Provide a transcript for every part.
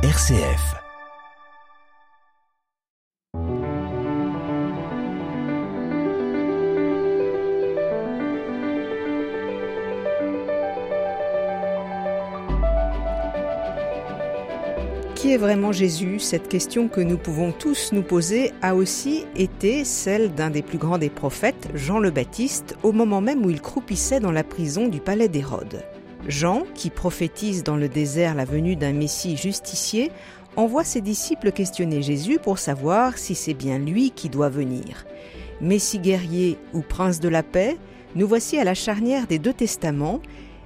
RCF. Qui est vraiment Jésus? Cette question que nous pouvons tous nous poser a aussi été celle d'un des plus grands des prophètes, Jean le Baptiste, au moment même où il croupissait dans la prison du palais d'Hérode. Jean, qui prophétise dans le désert la venue d'un Messie justicier, envoie ses disciples questionner Jésus pour savoir si c'est bien lui qui doit venir. Messie guerrier ou prince de la paix, nous voici à la charnière des deux testaments,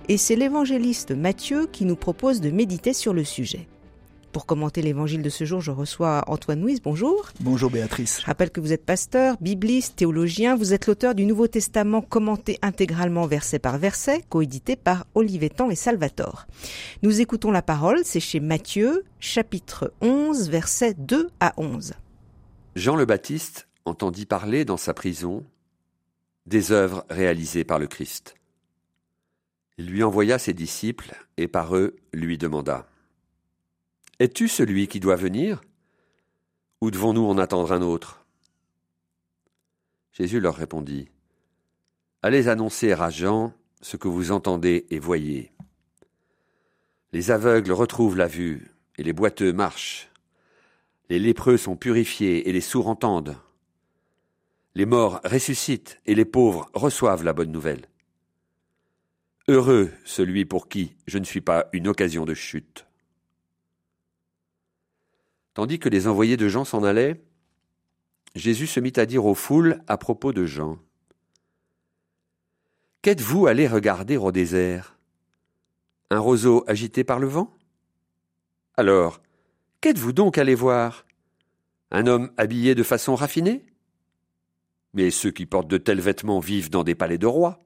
et c'est l'évangéliste Matthieu qui nous propose de méditer sur le sujet. Pour commenter l'évangile de ce jour, je reçois Antoine Nuis. Bonjour. Bonjour Béatrice. Je rappelle que vous êtes pasteur, bibliste, théologien. Vous êtes l'auteur du Nouveau Testament commenté intégralement verset par verset, coédité par Olivetan et Salvatore. Nous écoutons la parole, c'est chez Matthieu, chapitre 11, versets 2 à 11. Jean le Baptiste entendit parler dans sa prison des œuvres réalisées par le Christ. Il lui envoya ses disciples et par eux lui demanda es-tu celui qui doit venir? Ou devons-nous en attendre un autre? Jésus leur répondit Allez annoncer à Jean ce que vous entendez et voyez. Les aveugles retrouvent la vue, et les boiteux marchent. Les lépreux sont purifiés, et les sourds entendent. Les morts ressuscitent, et les pauvres reçoivent la bonne nouvelle. Heureux celui pour qui je ne suis pas une occasion de chute. Tandis que les envoyés de Jean s'en allaient, Jésus se mit à dire aux foules à propos de Jean. Qu'êtes-vous allé regarder au désert? Un roseau agité par le vent? Alors, qu'êtes-vous donc allé voir? Un homme habillé de façon raffinée? Mais ceux qui portent de tels vêtements vivent dans des palais de rois.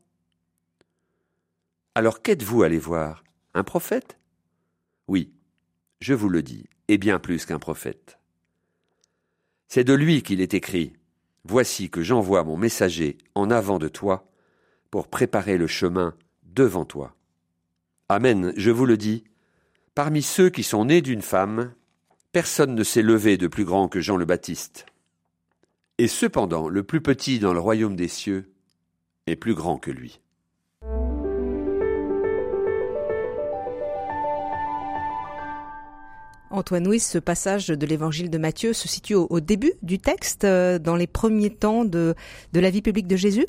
Alors qu'êtes-vous allé voir? Un prophète? Oui, je vous le dis, et bien plus qu'un prophète. C'est de lui qu'il est écrit Voici que j'envoie mon messager en avant de toi pour préparer le chemin devant toi. Amen, je vous le dis, parmi ceux qui sont nés d'une femme, personne ne s'est levé de plus grand que Jean le Baptiste. Et cependant, le plus petit dans le royaume des cieux est plus grand que lui. Antoine Louis, ce passage de l'évangile de Matthieu se situe au, début du texte, euh, dans les premiers temps de, de la vie publique de Jésus?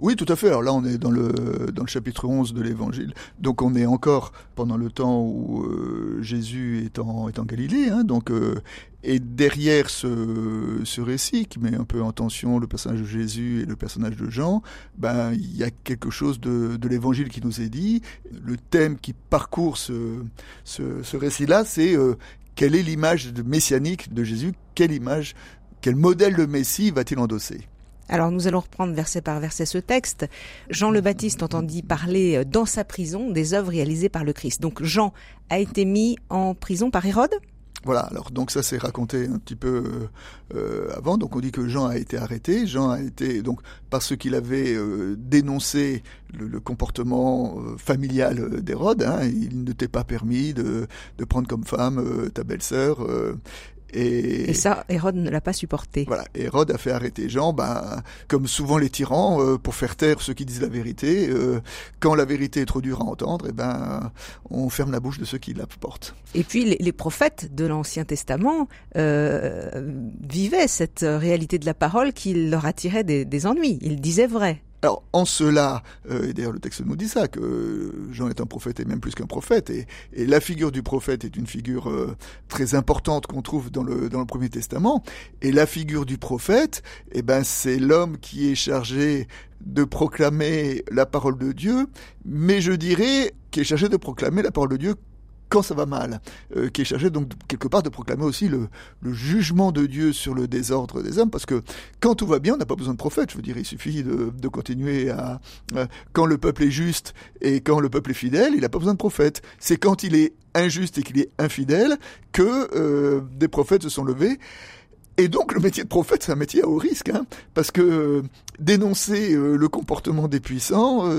Oui, tout à fait. Alors là, on est dans le, dans le chapitre 11 de l'Évangile. Donc on est encore pendant le temps où euh, Jésus est en, est en Galilée. Hein, donc, euh, et derrière ce, ce récit qui met un peu en tension le personnage de Jésus et le personnage de Jean, ben, il y a quelque chose de, de l'Évangile qui nous est dit. Le thème qui parcourt ce, ce, récit-là, c'est euh, quelle est l'image messianique de Jésus? Quelle image, quel modèle de Messie va-t-il endosser? Alors nous allons reprendre verset par verset ce texte. Jean le Baptiste entendit parler euh, dans sa prison des œuvres réalisées par le Christ. Donc Jean a été mis en prison par Hérode voilà, alors donc ça s'est raconté un petit peu euh, euh, avant. Donc on dit que Jean a été arrêté. Jean a été donc parce qu'il avait dénoncé le, comportement familial d'Hérode. Hein, il ne t'est pas permis de prendre comme femme ta belle-sœur et, ça, Hérode ne l'a pas supporté. Voilà, Hérode a fait arrêter Jean, ben, comme souvent les tyrans, euh, pour faire taire ceux qui disent la vérité. Euh, quand la vérité est trop dure à entendre, et eh ben, on ferme la bouche de ceux qui la portent. Et puis les, les prophètes de l'Ancien Testament euh, vivaient cette réalité de la parole qui leur attirait des, des ennuis. Ils disaient vrai. Alors, en cela, euh, et d'ailleurs le texte nous dit ça, que Jean est un prophète et même plus qu'un prophète, et, la figure du prophète est une figure euh, très importante qu'on trouve dans le, dans le Premier Testament, et la figure du prophète, eh ben, c'est l'homme qui est chargé de proclamer la parole de Dieu, mais je dirais qui est chargé de proclamer la parole de Dieu quand ça va mal, euh, qui est chargé donc quelque part de proclamer aussi le, jugement de Dieu sur le désordre des hommes, parce que quand tout va bien, on n'a pas besoin de prophète. Je veux dire, il suffit de, continuer à quand le peuple est juste et quand le peuple est fidèle, il n'a pas besoin de prophète. C'est quand il est injuste et qu'il est infidèle que euh, des prophètes se sont levés. Et donc le métier de prophète, c'est un métier à haut risque, hein, parce que euh, dénoncer le comportement des puissants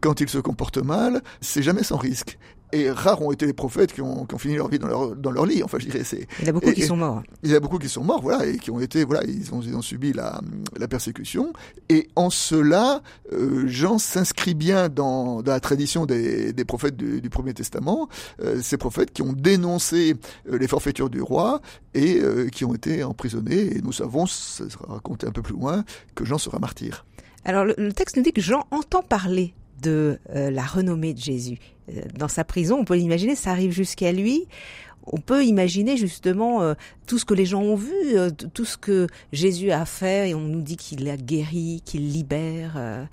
quand ils se comportent mal, c'est jamais sans risque. Et rares ont été les prophètes qui ont, qui ont fini leur vie dans leur, dans leur lit. Enfin, je dirais, c'est. Il y en a beaucoup qui sont morts. Il y a beaucoup qui sont morts, voilà, et qui ont été, voilà, ils ont, ils ont subi la, la persécution. Et en cela, euh, Jean s'inscrit bien dans, dans, la tradition des, des prophètes du, du, Premier Testament, euh, ces prophètes qui ont dénoncé euh, les forfaitures du roi et qui ont été emprisonnés. Et nous savons, ça sera raconté un peu plus loin, que Jean sera martyr. Alors le, le texte nous dit que Jean entend parler de euh, la renommée de Jésus. Euh, dans sa prison, on peut l'imaginer, ça arrive jusqu'à lui. On peut imaginer justement euh, tout ce que les gens ont vu, tout ce que Jésus a fait, et on nous dit qu'il a guéri, qu'il libère.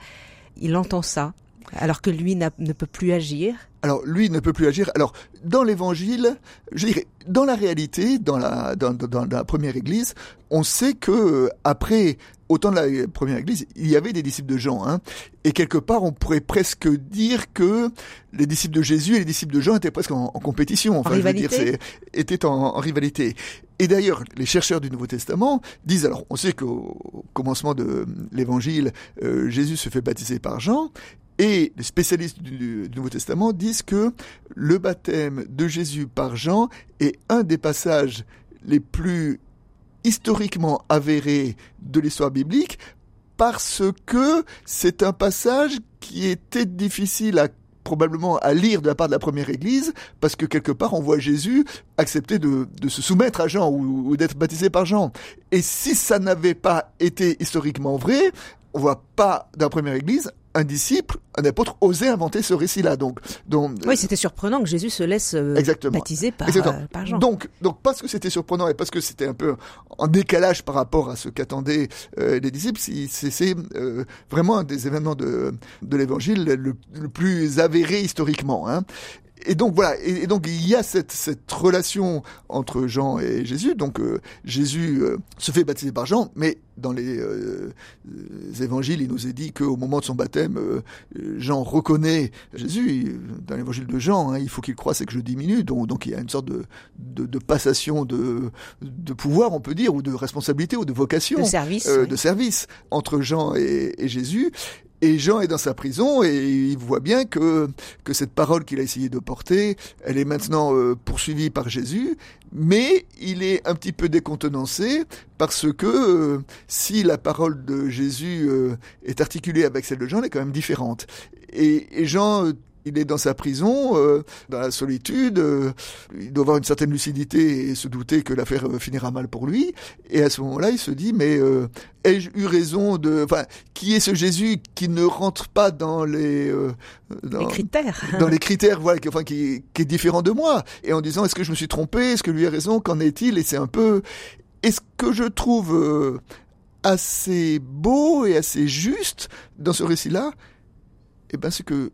Il entend ça, alors que lui ne peut plus agir. Alors lui ne peut plus agir. Alors dans l'Évangile, je dirais, dans la réalité, dans la dans la première Église, on sait que après au temps de la première Église, il y avait des disciples de Jean, hein, et quelque part, on pourrait presque dire que les disciples de Jésus et les disciples de Jean étaient presque en, en compétition. Enfin, en rivalité. je veux dire, étaient en, en, rivalité. Et d'ailleurs, les chercheurs du Nouveau Testament disent alors, on sait qu'au commencement de l'Évangile, euh, Jésus se fait baptiser par Jean, et les spécialistes du, du, Nouveau Testament disent que le baptême de Jésus par Jean est un des passages les plus historiquement avérés de l'histoire biblique parce que c'est un passage qui était difficile à probablement à lire de la part de la première Église, parce que quelque part on voit Jésus accepter de, de se soumettre à Jean ou, ou d'être baptisé par Jean. Et si ça n'avait pas été historiquement vrai, on voit pas dans la première Église un disciple, un apôtre osait inventer ce récit-là. Donc, donc oui, c'était surprenant que Jésus se laisse euh, exactement. baptiser par, euh, par, Jean. Donc, donc parce que c'était surprenant et parce que c'était un peu en décalage par rapport à ce qu'attendaient euh, les disciples, c'est euh, vraiment un des événements de, de l'Évangile le, le, plus avéré historiquement. Hein et donc voilà, et, et, donc il y a cette, cette relation entre Jean et Jésus. Donc euh, Jésus euh, se fait baptiser par Jean, mais dans les, euh, les évangiles, il nous est dit qu'au moment de son baptême, euh, Jean reconnaît Jésus. Dans l'évangile de Jean, hein, il faut qu'il croisse et que je diminue. Donc, donc il y a une sorte de, de, de, passation de, de pouvoir, on peut dire, ou de responsabilité, ou de vocation, de service, oui. de service entre Jean et, et Jésus. Et Jean est dans sa prison et il voit bien que, que cette parole qu'il a essayé de porter, elle est maintenant euh, poursuivie par Jésus, mais il est un petit peu décontenancé parce que euh, si la parole de Jésus euh, est articulée avec celle de Jean, elle est quand même différente. Et, et Jean il est dans sa prison, euh, dans la solitude, euh, il doit avoir une certaine lucidité et se douter que l'affaire euh, finira mal pour lui. Et à ce moment-là, il se dit, mais euh, ai-je eu raison de... Enfin, qui est ce Jésus qui ne rentre pas dans les... Euh, dans, les critères. Dans les critères, voilà, qui, enfin, qui, qui est différent de moi. Et en disant, est-ce que je me suis trompé? Est-ce que lui a raison? Qu'en est-il? Et c'est un peu... Et ce que je trouve euh, assez beau et assez juste dans ce récit-là, eh ben, c'est que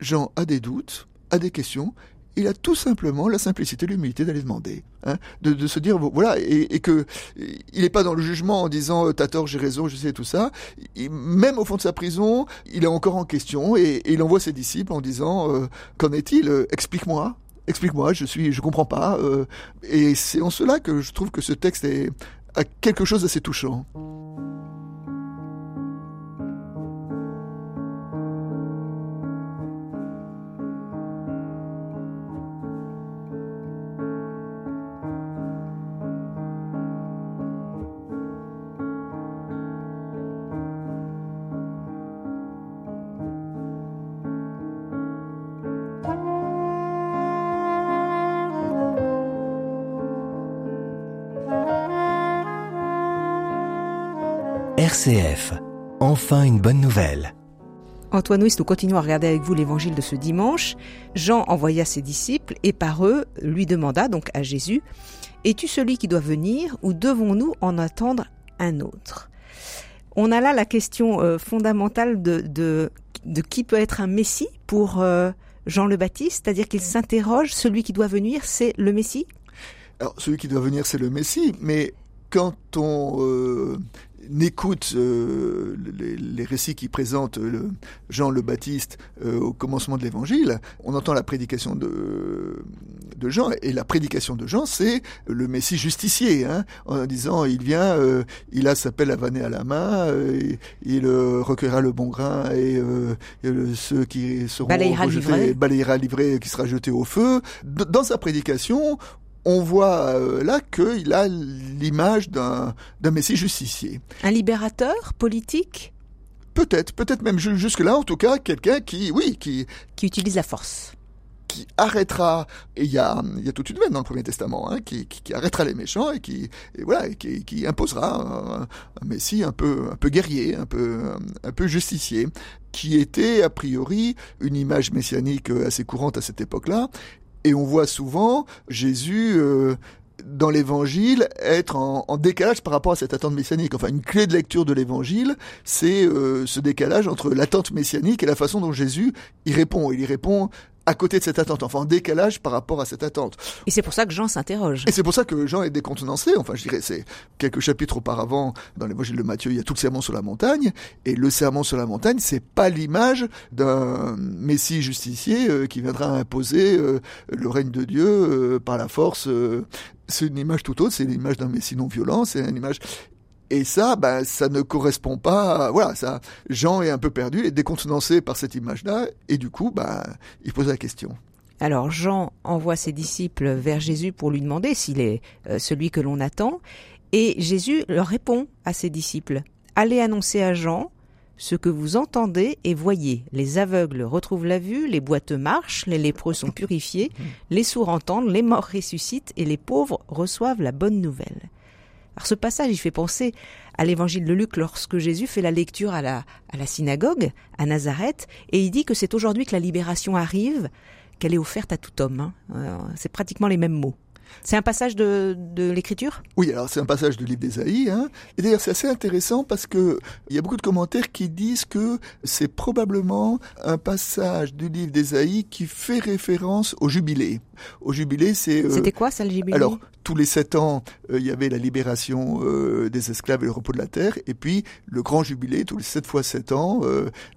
Jean a des doutes, a des questions, il a tout simplement la simplicité, l'humilité d'aller demander, hein, de, se dire voilà, et, et que il n'est pas dans le jugement en disant t'as tort, j'ai raison, je sais tout ça. Même au fond de sa prison, il est encore en question et, il envoie ses disciples en disant euh, qu'en est-il Explique-moi. Explique-moi, je suis, je comprends pas. Euh, et c'est en cela que je trouve que ce texte est, a quelque chose d'assez touchant. RCF. Enfin une bonne nouvelle. Antoine Nuis, nous continuons à regarder avec vous l'évangile de ce dimanche. Jean envoya ses disciples et par eux lui demanda, donc à Jésus, Es-tu celui qui doit venir ou devons-nous en attendre un autre? On a là la question euh, fondamentale de, de, de, qui peut être un Messie pour euh, Jean le Baptiste, c'est-à-dire qu'il s'interroge, celui qui doit venir, c'est le Messie? Alors, celui qui doit venir, c'est le Messie, mais quand on euh, n'écoute euh, les, récits qui présentent le Jean le Baptiste euh, au commencement de l'Évangile, on entend la prédication de, de Jean, et la prédication de Jean, c'est le Messie justicier, hein, en disant il vient, euh, il a sa pelle à vanner à la main, il recueillera le bon grain et, ceux qui seront balayera rejetés, balayera livré, qui sera jeté au feu. Dans sa prédication, on voit euh, là qu'il a l'image d'un Messie justicier. Un libérateur politique? Peut-être, peut-être même jusque-là, en tout cas, quelqu'un qui, oui, qui... Qui utilise la force. Qui arrêtera, et il y a, y a toute une veine dans le Premier Testament, hein, qui, qui, arrêtera les méchants et qui, et voilà, qui, qui, imposera un, Messie un peu, un peu guerrier, un peu, un peu justicier, qui était a priori une image messianique assez courante à cette époque-là, et on voit souvent Jésus euh, dans l'évangile être en, décalage par rapport à cette attente messianique. Enfin, une clé de lecture de l'évangile, c'est euh, ce décalage entre l'attente messianique et la façon dont Jésus y répond. Il y répond à côté de cette attente, enfin en décalage par rapport à cette attente. Et c'est pour ça que Jean s'interroge. Et c'est pour ça que Jean est décontenancé, enfin je dirais, c'est quelques chapitres auparavant, dans l'évangile de Matthieu, il y a tout le serment sur la montagne, et le serment sur la montagne, c'est pas l'image d'un messie justicier euh, qui viendra imposer euh, le règne de Dieu euh, par la force c'est une image tout autre, c'est l'image d'un messie non violent, c'est une image et ça, ben, ça ne correspond pas. Voilà, ça. Jean est un peu perdu, il est décontenancé par cette image-là, et du coup, ben, il pose la question. Alors Jean envoie ses disciples vers Jésus pour lui demander s'il est euh, celui que l'on attend, et Jésus leur répond à ses disciples Allez annoncer à Jean ce que vous entendez et voyez. Les aveugles retrouvent la vue, les boiteux marchent, les lépreux sont purifiés, les sourds entendent, les morts ressuscitent et les pauvres reçoivent la bonne nouvelle. Alors ce passage, il fait penser à l'évangile de Luc lorsque Jésus fait la lecture à la, synagogue, à Nazareth, et il dit que c'est aujourd'hui que la libération arrive, qu'elle est offerte à tout homme. Hein. Euh, c'est pratiquement les mêmes mots. C'est un passage de, de l'écriture? Oui, alors c'est un passage du livre d'Ésaïe. Hein. Et d'ailleurs, c'est assez intéressant parce que il y a beaucoup de commentaires qui disent que c'est probablement un passage du livre d'Ésaïe qui fait référence au jubilé. Au jubilé, c'est... Euh, C'était quoi ça, le jubilé? Alors, tous les sept ans, euh, il y avait la libération euh, des esclaves et le repos de la terre. Et puis, le grand jubilé, tous les sept fois sept ans.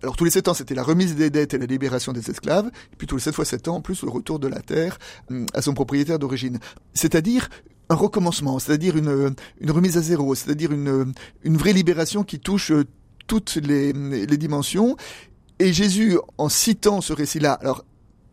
alors, tous les sept ans, c'était la remise des dettes et la libération des esclaves. Et puis, tous les sept fois sept ans, en plus, le retour de la terre hum, à son propriétaire d'origine c'est-à-dire un recommencement, c'est-à-dire une, une remise à zéro, c'est-à-dire une, une vraie libération qui touche euh, toutes les, les dimensions. Et Jésus, en citant ce récit-là, alors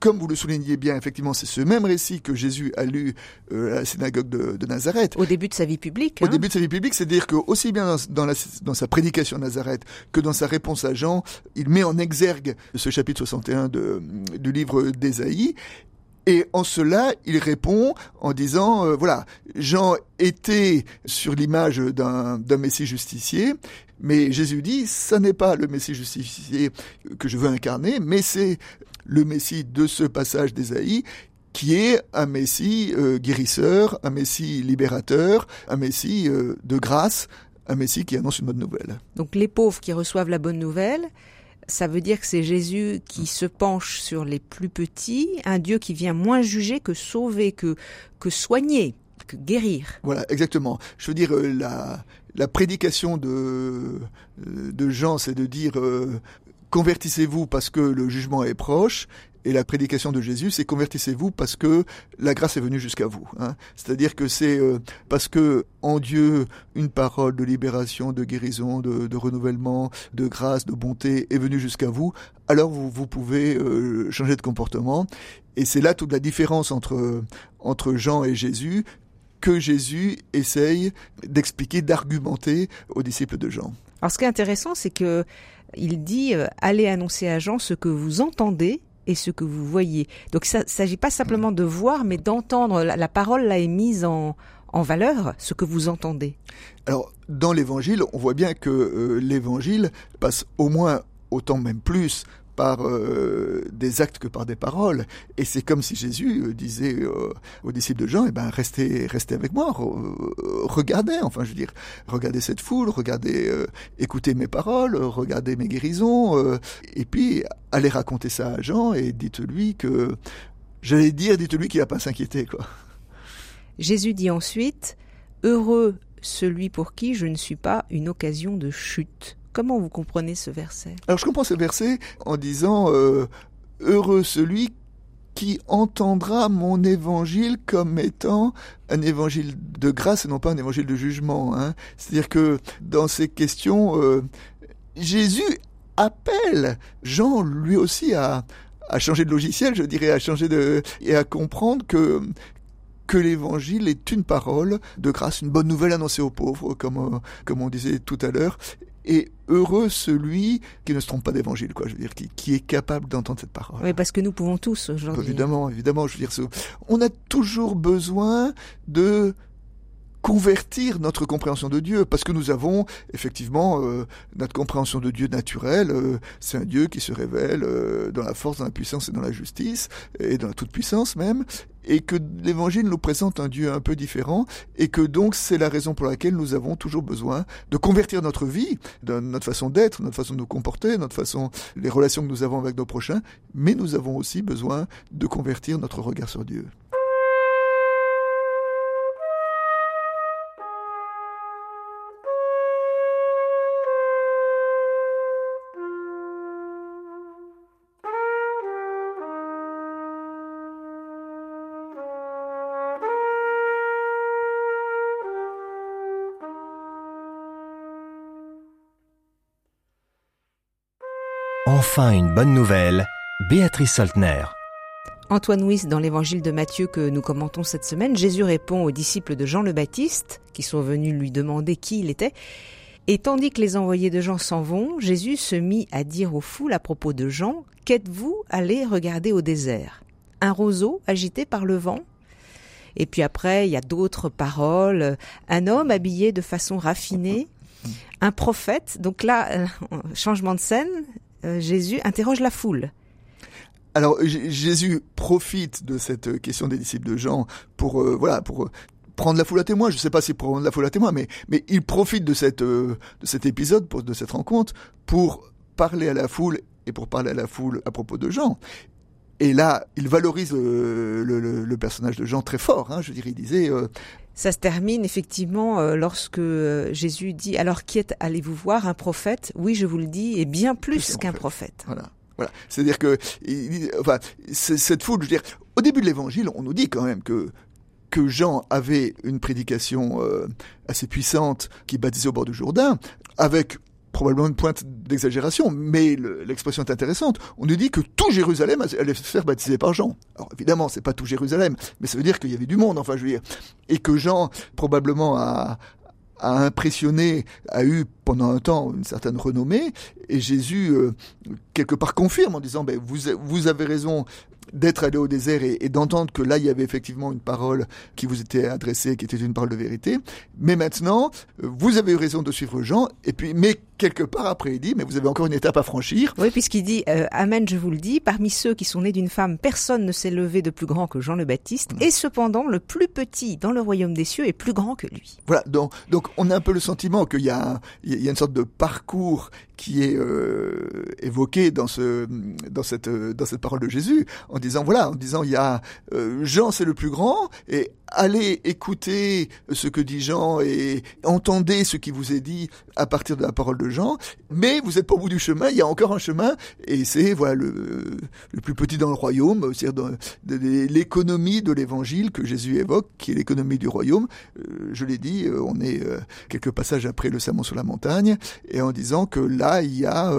comme vous le soulignez bien, effectivement, c'est ce même récit que Jésus a lu euh, à la synagogue de, de, Nazareth. Au début de sa vie publique. Au hein. début de sa vie publique, c'est-à-dire que aussi bien dans, dans, la, dans, sa prédication à Nazareth que dans sa réponse à Jean, il met en exergue ce chapitre 61 de, du livre d'Ésaïe. Et en cela, il répond en disant, euh, voilà, Jean était sur l'image d'un Messie justicier, mais Jésus dit, ça n'est pas le Messie justicier que je veux incarner, mais c'est le Messie de ce passage d'Ésaïe qui est un Messie euh, guérisseur, un Messie libérateur, un Messie euh, de grâce, un Messie qui annonce une bonne nouvelle. Donc les pauvres qui reçoivent la bonne nouvelle, ça veut dire que c'est Jésus qui se penche sur les plus petits, un Dieu qui vient moins juger que sauver, que, que soigner, que guérir. Voilà, exactement. Je veux dire, euh, la, la prédication de, euh, de Jean, c'est de dire euh, convertissez-vous parce que le jugement est proche, et la prédication de Jésus, c'est convertissez-vous parce que la grâce est venue jusqu'à vous. Hein. C'est-à-dire que c'est euh, parce que en Dieu, une parole de libération, de guérison, de, renouvellement, de grâce, de bonté est venue jusqu'à vous, alors vous, vous pouvez euh, changer de comportement. Et c'est là toute la différence entre, entre Jean et Jésus que Jésus essaye d'expliquer, d'argumenter aux disciples de Jean. Alors ce qui est intéressant, c'est que il dit euh, allez annoncer à Jean ce que vous entendez et ce que vous voyez. Donc ça ne s'agit pas simplement de voir, mais d'entendre. La, parole là est mise en, en valeur, ce que vous entendez. Alors, dans l'évangile, on voit bien que euh, l'évangile passe au moins autant, même plus, par euh, des actes que par des paroles. Et c'est comme si Jésus euh, disait euh, aux disciples de Jean, eh ben, restez, restez avec moi, regardez, enfin, je veux dire, regardez cette foule, regardez, écoutez mes paroles, regardez mes guérisons, et puis allez raconter ça à Jean et dites-lui que, j'allais dire, dites-lui qu'il n'a pas s'inquiéter, quoi. Jésus dit ensuite, heureux celui pour qui je ne suis pas une occasion de chute. Comment vous comprenez ce verset? Alors je comprends ce verset en disant euh, heureux celui qui entendra mon évangile comme étant un évangile de grâce et non pas un évangile de jugement. Hein. C'est-à-dire que dans ces questions, euh, Jésus appelle Jean lui aussi à, changer de logiciel, je dirais, à changer de et à comprendre que que l'évangile est une parole de grâce, une bonne nouvelle annoncée aux pauvres, comme euh, comme on disait tout à l'heure, et heureux celui qui ne se trompe pas d'évangile, quoi. Je veux dire, qui, qui est capable d'entendre cette parole. Oui, parce que nous pouvons tous aujourd'hui. Évidemment, évidemment. Je veux dire, on a toujours besoin de convertir notre compréhension de Dieu, parce que nous avons effectivement euh, notre compréhension de Dieu naturelle, euh, c'est un Dieu qui se révèle euh, dans la force, dans la puissance et dans la justice, et dans la toute-puissance même, et que l'Évangile nous présente un Dieu un peu différent, et que donc c'est la raison pour laquelle nous avons toujours besoin de convertir notre vie, notre façon d'être, notre façon de nous comporter, notre façon, les relations que nous avons avec nos prochains, mais nous avons aussi besoin de convertir notre regard sur Dieu. Enfin une bonne nouvelle, Béatrice Soltner. Antoine Wyss, dans l'évangile de Matthieu que nous commentons cette semaine, Jésus répond aux disciples de Jean le Baptiste, qui sont venus lui demander qui il était. Et tandis que les envoyés de Jean s'en vont, Jésus se mit à dire aux foules à propos de Jean, Qu'êtes-vous allé regarder au désert? Un roseau agité par le vent Et puis après, il y a d'autres paroles. Un homme habillé de façon raffinée un prophète. Donc là, euh, changement de scène, Jésus interroge la foule. Alors Jésus profite de cette question des disciples de Jean pour euh, voilà pour prendre la foule à témoin. Je ne sais pas si prendre la foule à témoin, mais mais il profite de cette euh, de cet épisode, de cette rencontre, pour parler à la foule et pour parler à la foule à propos de Jean. Et là, il valorise le, personnage de Jean très fort. Hein, je dirais, il disait. ça se termine effectivement lorsque Jésus dit alors qui est allez-vous voir un prophète? Oui, je vous le dis, et bien plus, qu'un prophète. Voilà. Voilà. C'est-à-dire que, enfin, cette foule, je veux dire, au début de l'évangile, on nous dit quand même que que Jean avait une prédication euh, assez puissante qui baptisait au bord du Jourdain, avec probablement une pointe d'exagération, mais l'expression est intéressante. On nous dit que tout Jérusalem allait se faire baptiser par Jean. Alors évidemment, c'est pas tout Jérusalem, mais ça veut dire qu'il y avait du monde, enfin je veux dire, et que Jean probablement a, impressionné, a eu pendant un temps une certaine renommée, et Jésus euh, quelque part confirme en disant ben, vous, vous avez raison d'être allé au désert et, d'entendre que là il y avait effectivement une parole qui vous était adressée, qui était une parole de vérité. Mais maintenant, euh, vous avez eu raison de suivre Jean. Et puis, mais quelque part après, il dit, mais vous avez encore une étape à franchir. Oui, puisqu'il dit, euh, Amen, je vous le dis, parmi ceux qui sont nés d'une femme, personne ne s'est levé de plus grand que Jean le Baptiste. Mm. Et cependant, le plus petit dans le royaume des cieux est plus grand que lui. Voilà. Donc, donc on a un peu le sentiment qu'il y a, il y a une sorte de parcours qui est euh, évoqué dans ce dans cette dans cette parole de Jésus en disant voilà en disant il y a euh, Jean c'est le plus grand et allez écouter ce que dit Jean et entendez ce qui vous est dit à partir de la parole de Jean. Mais vous n'êtes pas au bout du chemin, il y a encore un chemin, et c'est voilà le, le, plus petit dans le royaume, c'est-à-dire l'économie de l'évangile que Jésus évoque, qui est l'économie du royaume. Euh, je l'ai dit, euh, on est euh, quelques passages après le sermon sur la montagne, et en disant que là, il y a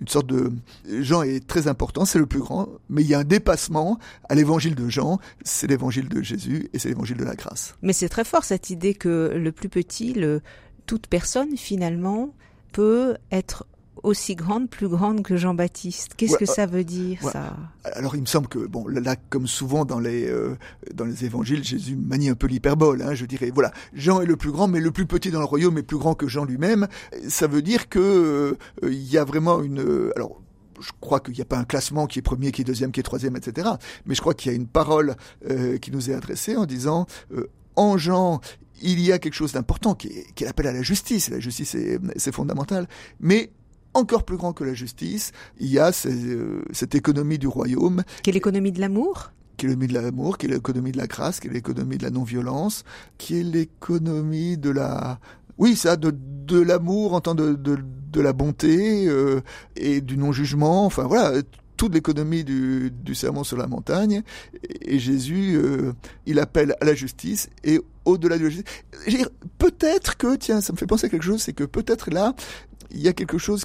une sorte de... Jean est très important, c'est le plus grand, mais il y a un dépassement à l'évangile de Jean, c'est l'évangile de Jésus, et c'est l'évangile de la grâce. Mais c'est très fort cette idée que le plus petit, le, toute personne finalement, peut être aussi grande, plus grande que Jean-Baptiste. Qu'est-ce que ça veut dire ça? Alors il me semble que bon là, comme souvent dans les euh, dans les évangiles, Jésus manie un peu l'hyperbole. Hein, je dirais voilà, Jean est le plus grand, mais le plus petit dans le royaume est plus grand que Jean lui-même. Ça veut dire que euh, il y a vraiment une alors je crois qu'il n'y a pas un classement qui est premier, qui est deuxième, qui est troisième, etc. Mais je crois qu'il y a une parole euh, qui nous est adressée en disant euh, en Jean, il y a quelque chose d'important qui est, qui est l'appel à la justice. La justice, c'est fondamental. Mais encore plus grand que la justice, il y a euh, cette économie du royaume. Quelle économie de l'amour? Qui est l'économie de l'amour, qui est l'économie de la grâce, qui est l'économie de la non-violence, qui est l'économie de la... Oui, ça, de, de l'amour en tant de, de, de la bonté euh, et du non-jugement, enfin voilà, toute l'économie du, du sermon sur la montagne. Et Jésus, euh, il appelle à la justice et au-delà de la justice. Peut-être que, tiens, ça me fait penser à quelque chose, c'est que peut-être là, il y a quelque chose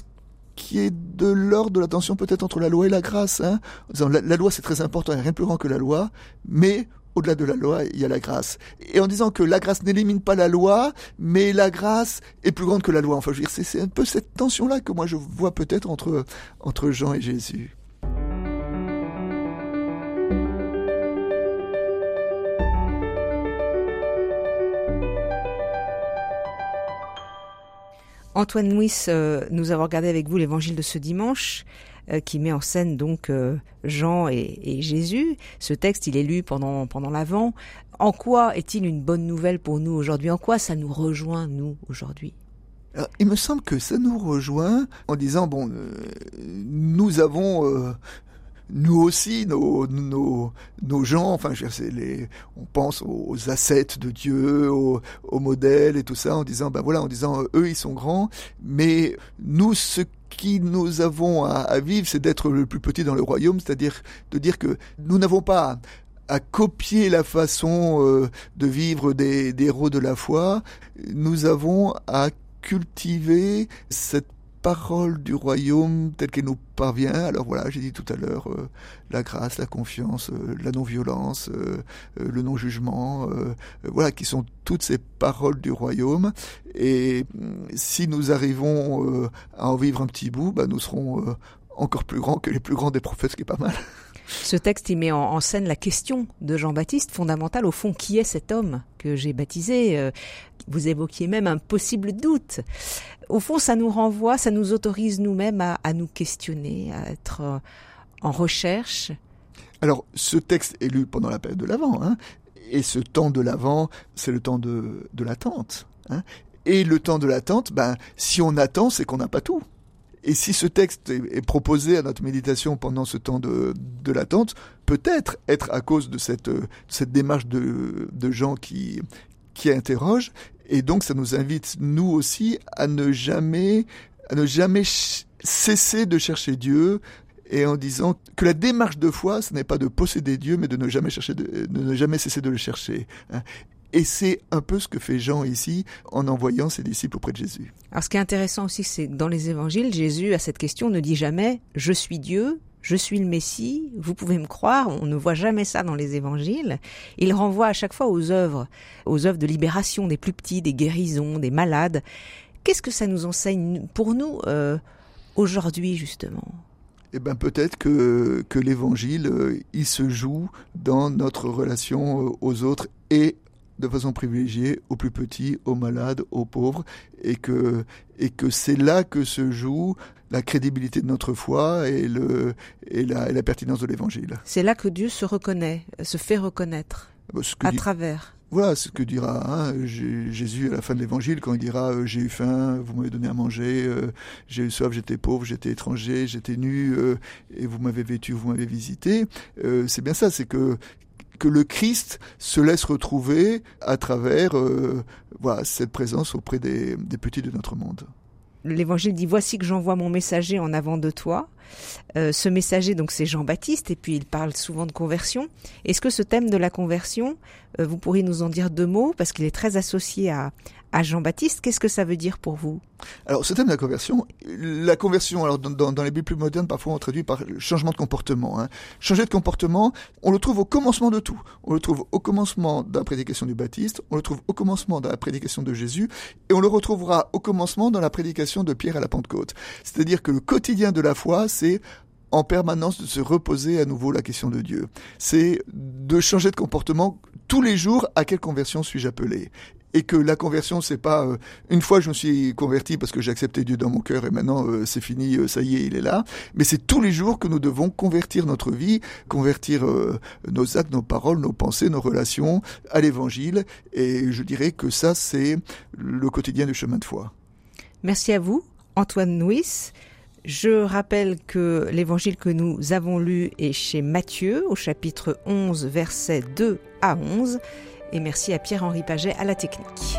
qui est de l'ordre de la tension peut-être entre la loi et la grâce. Hein la, la, loi c'est très important, il n'y a rien de plus grand que la loi, mais au-delà de la loi, il y a la grâce. Et en disant que la grâce n'élimine pas la loi, mais la grâce est plus grande que la loi. Enfin, je veux dire, c'est un peu cette tension-là que moi je vois peut-être entre, entre Jean et Jésus. Antoine Nuis, euh, nous avons regardé avec vous l'évangile de ce dimanche euh, qui met en scène donc euh, Jean et, Jésus. Ce texte, il est lu pendant pendant l'Avent. En quoi est-il une bonne nouvelle pour nous aujourd'hui? En quoi ça nous rejoint nous aujourd'hui? Il me semble que ça nous rejoint en disant bon, nous avons nous aussi, nos, nos, nos gens, enfin, les, on pense aux ascètes de Dieu, aux, modèles et tout ça, en disant, ben voilà, en disant, eux, ils sont grands, mais nous, ce qui nous avons à, à vivre, c'est d'être le plus petit dans le royaume, c'est-à-dire de dire que nous n'avons pas à copier la façon euh, de vivre des, des héros de la foi, nous avons à cultiver cette parole du royaume telle qu'elle nous parvient. Alors voilà, j'ai dit tout à l'heure euh, la grâce, la confiance, euh, la non-violence, euh, le non-jugement, voilà, qui sont toutes ces paroles du royaume. Et mm, si nous arrivons à en vivre un petit bout, bah, nous serons encore plus grands que les plus grands des prophètes, ce qui est pas mal. Ce texte, il met en, scène la question de Jean-Baptiste, fondamentale au fond, qui est cet homme que j'ai baptisé Vous évoquiez même un possible doute au fond, ça nous renvoie, ça nous autorise nous-mêmes à, nous questionner, à être euh, en recherche. Alors, ce texte est lu pendant la période de l'Avent, hein, et ce temps de l'Avent, c'est le temps de, l'attente. Hein. Et le temps de l'attente, ben, si on attend, c'est qu'on n'a pas tout. Et si ce texte est, proposé à notre méditation pendant ce temps de, l'attente, peut-être être à cause de cette, cette démarche de, de gens qui, qui interrogent, et donc, ça nous invite, nous aussi, à ne jamais, à ne jamais cesser de chercher Dieu, et en disant que la démarche de foi, ce n'est pas de posséder Dieu, mais de ne jamais chercher, de, ne jamais cesser de le chercher. Et c'est un peu ce que fait Jean ici en envoyant ses disciples auprès de Jésus. Alors ce qui est intéressant aussi, c'est que dans les évangiles, Jésus à cette question ne dit jamais je suis Dieu, je suis le Messie, vous pouvez me croire, on ne voit jamais ça dans les évangiles. Il renvoie à chaque fois aux œuvres, aux œuvres de libération des plus petits, des guérisons, des malades. Qu'est-ce que ça nous enseigne pour nous euh, aujourd'hui justement? Eh ben peut-être que, que l'évangile, euh, il se joue dans notre relation euh, aux autres et de façon privilégiée aux plus petits, aux malades, aux pauvres, et que, et que c'est là que se joue la crédibilité de notre foi et, le, et, la, la pertinence de l'évangile. C'est là que Dieu se reconnaît, se fait reconnaître, bah, à travers. Voilà ce que dira hein, Jésus à la fin de l'évangile quand il dira euh, j'ai eu faim, vous m'avez donné à manger, euh, j'ai eu soif, j'étais pauvre, j'étais étranger, j'étais nu euh, et vous m'avez vêtu, vous m'avez visité. c'est bien ça, c'est que que le Christ se laisse retrouver à travers voilà cette présence auprès des petits de notre monde l'évangile dit voici que j'envoie mon messager en avant de toi. Euh, ce messager, donc, c'est Jean-Baptiste, et puis il parle souvent de conversion. Est-ce que ce thème de la conversion, euh, vous pourriez nous en dire deux mots, parce qu'il est très associé à, à Jean-Baptiste. Qu'est-ce que ça veut dire pour vous? Alors, ce thème de la conversion, la conversion, alors dans, les Bibles plus modernes, parfois on traduit par changement de comportement. Hein. Changer de comportement, on le trouve au commencement de tout. On le trouve au commencement de la prédication du Baptiste, on le trouve au commencement de la prédication de Jésus, et on le retrouvera au commencement dans la prédication de Pierre à la Pentecôte. C'est-à-dire que le quotidien de la foi, c'est en permanence de se reposer à nouveau la question de Dieu. C'est de changer de comportement tous les jours à quelle conversion suis-je appelé. Et que la conversion c'est pas euh, une fois je me suis converti parce que j'ai accepté Dieu dans mon cœur et maintenant euh, c'est fini euh, ça y est il est là. Mais c'est tous les jours que nous devons convertir notre vie convertir nos actes nos paroles nos pensées nos relations à l'évangile. Et je dirais que ça c'est le quotidien du chemin de foi. Merci à vous Antoine Nuis Je rappelle que l'évangile que nous avons lu est chez Matthieu au chapitre 11 versets 2 à 11 et merci à Pierre-Henri Paget à la technique.